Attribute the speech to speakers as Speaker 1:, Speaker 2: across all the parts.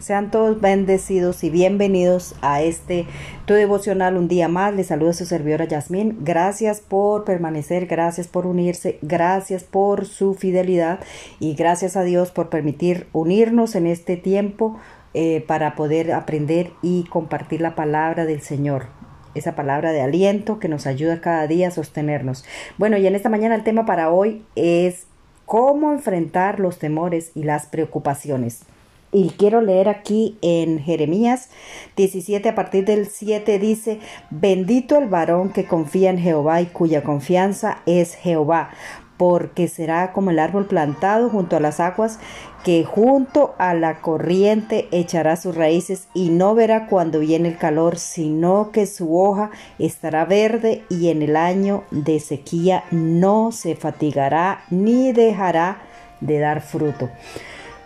Speaker 1: Sean todos bendecidos y bienvenidos a este tu devocional un día más. Les saluda su servidora Yasmín. Gracias por permanecer, gracias por unirse, gracias por su fidelidad y gracias a Dios por permitir unirnos en este tiempo eh, para poder aprender y compartir la palabra del Señor esa palabra de aliento que nos ayuda cada día a sostenernos. Bueno, y en esta mañana el tema para hoy es cómo enfrentar los temores y las preocupaciones. Y quiero leer aquí en Jeremías 17 a partir del 7 dice, bendito el varón que confía en Jehová y cuya confianza es Jehová, porque será como el árbol plantado junto a las aguas, que junto a la corriente echará sus raíces y no verá cuando viene el calor, sino que su hoja estará verde y en el año de sequía no se fatigará ni dejará de dar fruto.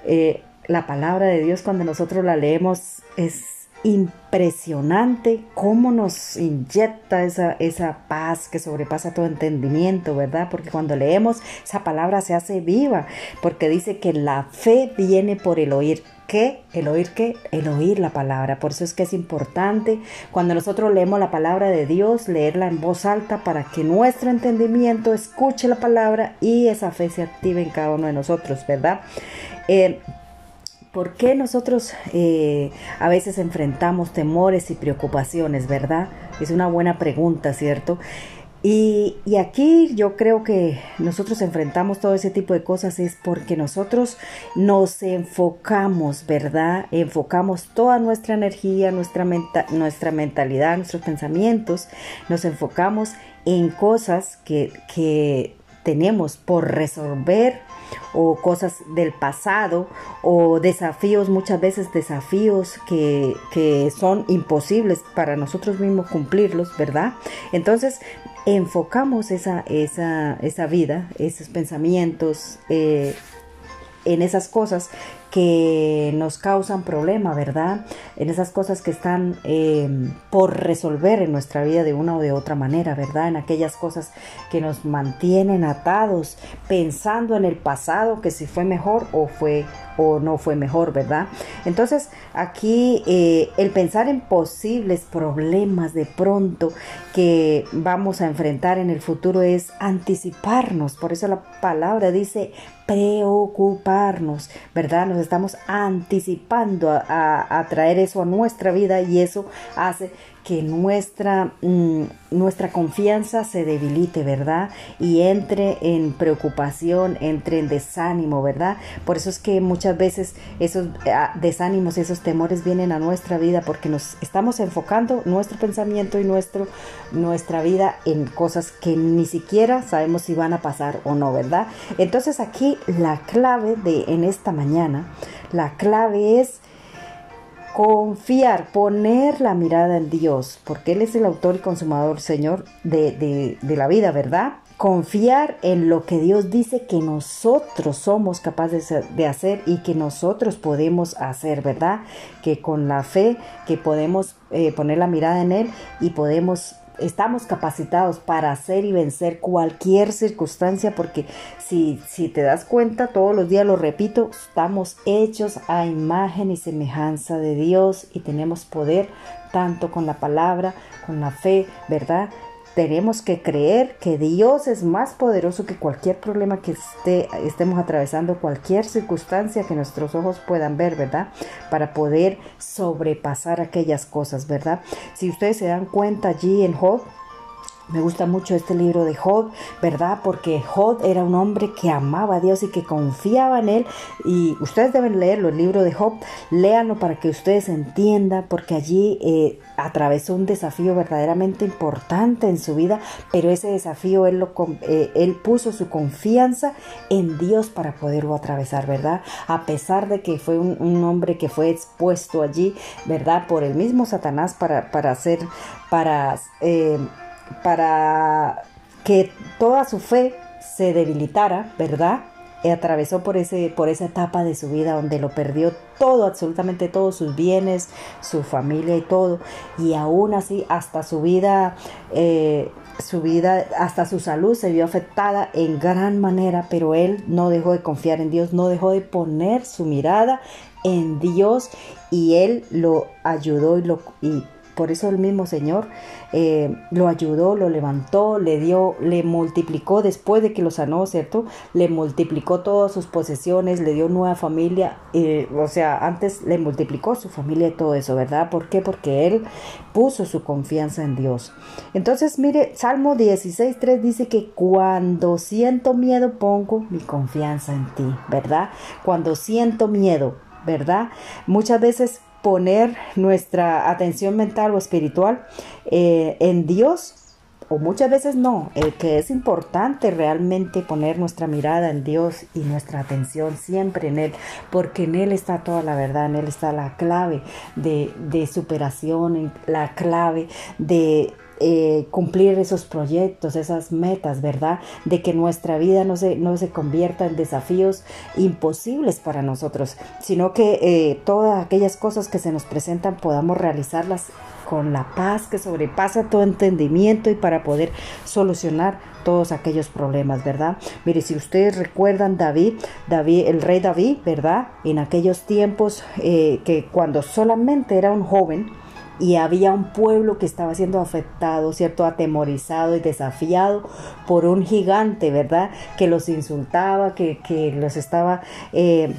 Speaker 1: Eh, la palabra de Dios cuando nosotros la leemos es impresionante cómo nos inyecta esa, esa paz que sobrepasa todo entendimiento, ¿verdad? Porque cuando leemos esa palabra se hace viva, porque dice que la fe viene por el oír. ¿Qué? ¿El oír qué? El oír la palabra. Por eso es que es importante cuando nosotros leemos la palabra de Dios, leerla en voz alta para que nuestro entendimiento escuche la palabra y esa fe se active en cada uno de nosotros, ¿verdad? Eh, ¿Por qué nosotros eh, a veces enfrentamos temores y preocupaciones, verdad? Es una buena pregunta, ¿cierto? Y, y, aquí yo creo que nosotros enfrentamos todo ese tipo de cosas es porque nosotros nos enfocamos, ¿verdad? Enfocamos toda nuestra energía, nuestra, nuestra mentalidad, nuestros pensamientos, nos enfocamos en cosas que, que tenemos por resolver o cosas del pasado o desafíos, muchas veces desafíos que, que son imposibles para nosotros mismos cumplirlos, ¿verdad? Entonces enfocamos esa, esa, esa vida, esos pensamientos eh, en esas cosas que nos causan problema, ¿verdad? En esas cosas que están eh, por resolver en nuestra vida de una o de otra manera, ¿verdad? En aquellas cosas que nos mantienen atados, pensando en el pasado, que si fue mejor o fue o no fue mejor, ¿verdad? Entonces aquí eh, el pensar en posibles problemas de pronto que vamos a enfrentar en el futuro es anticiparnos, por eso la palabra dice preocuparnos, ¿verdad? Nos estamos anticipando a, traer eso a nuestra vida y eso hace que nuestra, mm, nuestra confianza se debilite, ¿verdad? Y entre en preocupación, entre en desánimo, ¿verdad? Por eso es que muchas veces esos ah, desánimos, esos temores vienen a nuestra vida porque nos estamos enfocando nuestro pensamiento y nuestro, nuestra vida en cosas que ni siquiera sabemos si van a pasar o no, ¿verdad? Entonces aquí la clave de en esta mañana, la clave es confiar, poner la mirada en Dios, porque Él es el autor y consumador, Señor, de, la vida, ¿verdad? Confiar en lo que Dios dice que nosotros somos capaces de hacer y que nosotros podemos hacer, ¿verdad? Que con la fe que podemos eh, poner la mirada en Él y podemos estamos capacitados para hacer y vencer cualquier circunstancia porque si, si te das cuenta, todos los días lo repito, estamos hechos a imagen y semejanza de Dios y tenemos poder tanto con la palabra, con la fe, ¿verdad? Tenemos que creer que Dios es más poderoso que cualquier problema que esté, estemos atravesando, cualquier circunstancia que nuestros ojos puedan ver, ¿verdad? Para poder sobrepasar aquellas cosas, ¿verdad? Si ustedes se dan cuenta allí en Job, me gusta mucho este libro de Job, ¿verdad? Porque Job era un hombre que amaba a Dios y que confiaba en Él. Y ustedes deben leerlo, el libro de Job. Léanlo para que ustedes entiendan, porque allí eh, atravesó un desafío verdaderamente importante en su vida. Pero ese desafío él, lo, eh, él puso su confianza en Dios para poderlo atravesar, ¿verdad? A pesar de que fue un, hombre que fue expuesto allí, ¿verdad? Por el mismo Satanás para, para hacer, para... Eh, para que toda su fe se debilitara, ¿verdad? Y atravesó por, ese, por esa etapa de su vida donde lo perdió todo, absolutamente todos sus bienes, su familia y todo. Y aún así, hasta su vida, eh, su vida, hasta su salud se vio afectada en gran manera, pero él no dejó de confiar en Dios, no dejó de poner su mirada en Dios y él lo ayudó y, lo, y por eso el mismo Señor eh, lo ayudó, lo levantó, le dio, le multiplicó después de que lo sanó, ¿cierto? Le multiplicó todas sus posesiones, le dio nueva familia, eh, o sea, antes le multiplicó su familia y todo eso, ¿verdad? ¿Por qué? Porque él puso su confianza en Dios. Entonces, mire, Salmo 16.3 dice que cuando siento miedo pongo mi confianza en ti, ¿verdad? Cuando siento miedo, ¿verdad? Muchas veces poner nuestra atención mental o espiritual eh, en Dios o muchas veces no, el que es importante realmente poner nuestra mirada en Dios y nuestra atención siempre en Él, porque en Él está toda la verdad, en Él está la clave de, de superación, la clave de eh, cumplir esos proyectos, esas metas, ¿verdad? De que nuestra vida no se, no se convierta en desafíos imposibles para nosotros, sino que eh, todas aquellas cosas que se nos presentan podamos realizarlas con la paz que sobrepasa todo entendimiento y para poder solucionar todos aquellos problemas, ¿verdad? Mire, si ustedes recuerdan David, David, el rey David, ¿verdad? En aquellos tiempos eh, que cuando solamente era un joven, y había un pueblo que estaba siendo afectado, ¿cierto? Atemorizado y desafiado por un gigante, ¿verdad? Que los insultaba, que, los estaba... Eh,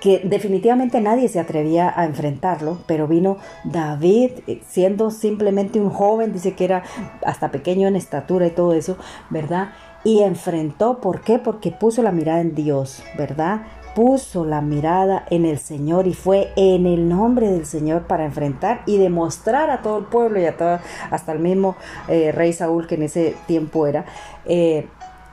Speaker 1: que definitivamente nadie se atrevía a enfrentarlo, pero vino David eh, siendo simplemente un joven, dice que era hasta pequeño en estatura y todo eso, ¿verdad? Y enfrentó, ¿por qué? Porque puso la mirada en Dios, ¿verdad? puso la mirada en el Señor y fue en el nombre del Señor para enfrentar y demostrar a todo el pueblo y a todo, hasta el mismo eh, rey Saúl que en ese tiempo era, eh,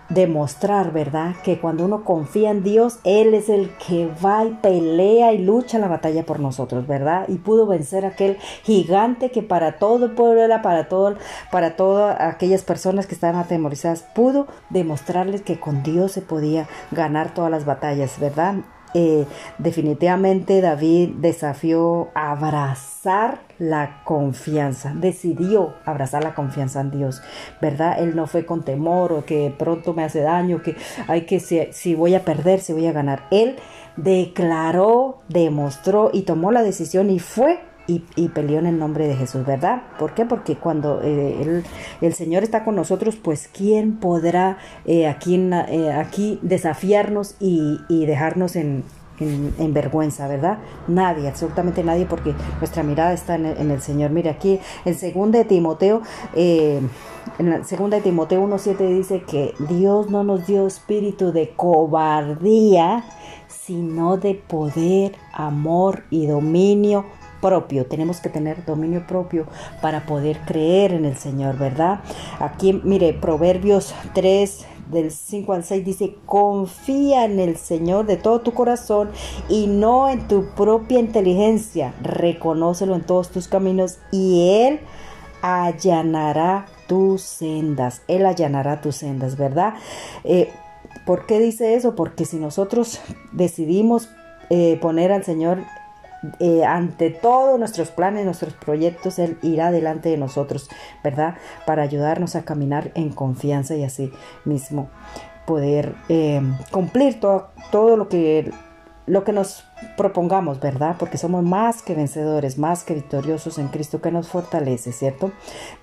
Speaker 1: demostrar, ¿verdad? Que cuando uno confía en Dios, Él es el que va y pelea y lucha la batalla por nosotros, ¿verdad? Y pudo vencer aquel gigante que para todo el pueblo era, para todo, para todas aquellas personas que estaban atemorizadas, pudo demostrarles que con Dios se podía ganar todas las batallas, ¿verdad? Eh, definitivamente David desafió a abrazar la confianza, decidió abrazar la confianza en Dios, ¿verdad? Él no fue con temor o que pronto me hace daño, que hay que si, si voy a perder, si voy a ganar. Él declaró, demostró y tomó la decisión y fue y, peleó en el nombre de Jesús, ¿verdad? ¿Por qué? Porque cuando eh, el, Señor está con nosotros, pues ¿quién podrá eh, aquí, eh, aquí desafiarnos y, dejarnos en, vergüenza, ¿verdad? Nadie, absolutamente nadie, porque nuestra mirada está en el, Señor. Mire, aquí en 2 de Timoteo, en 2 de Timoteo 1.7 dice que Dios no nos dio espíritu de cobardía, sino de poder, amor y dominio propio, tenemos que tener dominio propio para poder creer en el Señor, ¿verdad? Aquí, mire, Proverbios 3 del 5 al 6 dice, confía en el Señor de todo tu corazón y no en tu propia inteligencia, reconócelo en todos tus caminos y Él allanará tus sendas, Él allanará tus sendas, ¿verdad? Eh, ¿Por qué dice eso? Porque si nosotros decidimos eh, poner al Señor eh, ante todos nuestros planes, nuestros proyectos, Él irá delante de nosotros, ¿verdad? Para ayudarnos a caminar en confianza y así mismo poder eh, cumplir todo, todo lo que lo que nos propongamos, ¿verdad? Porque somos más que vencedores, más que victoriosos en Cristo que nos fortalece, ¿cierto?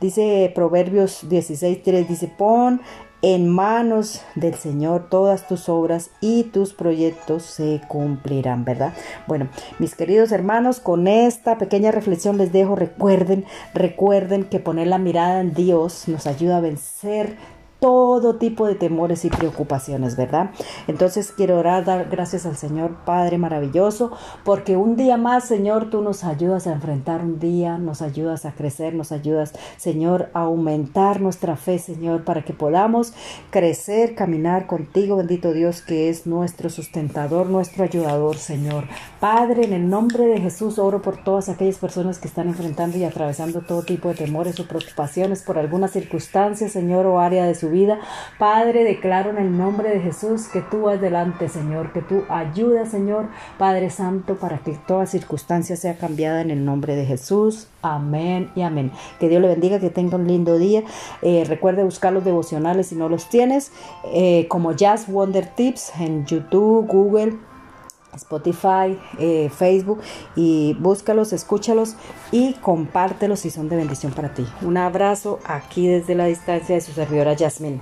Speaker 1: Dice Proverbios 16.3, dice, pon en manos del Señor todas tus obras y tus proyectos se cumplirán, ¿verdad? Bueno, mis queridos hermanos, con esta pequeña reflexión les dejo, recuerden, recuerden que poner la mirada en Dios nos ayuda a vencer todo tipo de temores y preocupaciones, ¿verdad? Entonces quiero orar, dar gracias al Señor Padre maravilloso, porque un día más, Señor, tú nos ayudas a enfrentar un día, nos ayudas a crecer, nos ayudas, Señor, a aumentar nuestra fe, Señor, para que podamos crecer, caminar contigo, bendito Dios, que es nuestro sustentador, nuestro ayudador, Señor. Padre, en el nombre de Jesús, oro por todas aquellas personas que están enfrentando y atravesando todo tipo de temores o preocupaciones por alguna circunstancia, Señor, o área de su vida. Padre, declaro en el nombre de Jesús que tú vas delante, Señor, que tú ayudas, Señor, Padre Santo, para que toda circunstancia sea cambiada en el nombre de Jesús. Amén y amén. Que Dios le bendiga, que tenga un lindo día. Eh, recuerde buscar los devocionales si no los tienes, eh, como Jazz Wonder Tips en YouTube, Google. Spotify, eh, Facebook y búscalos, escúchalos y compártelos si son de bendición para ti. Un abrazo aquí desde la distancia de su servidora Jasmine.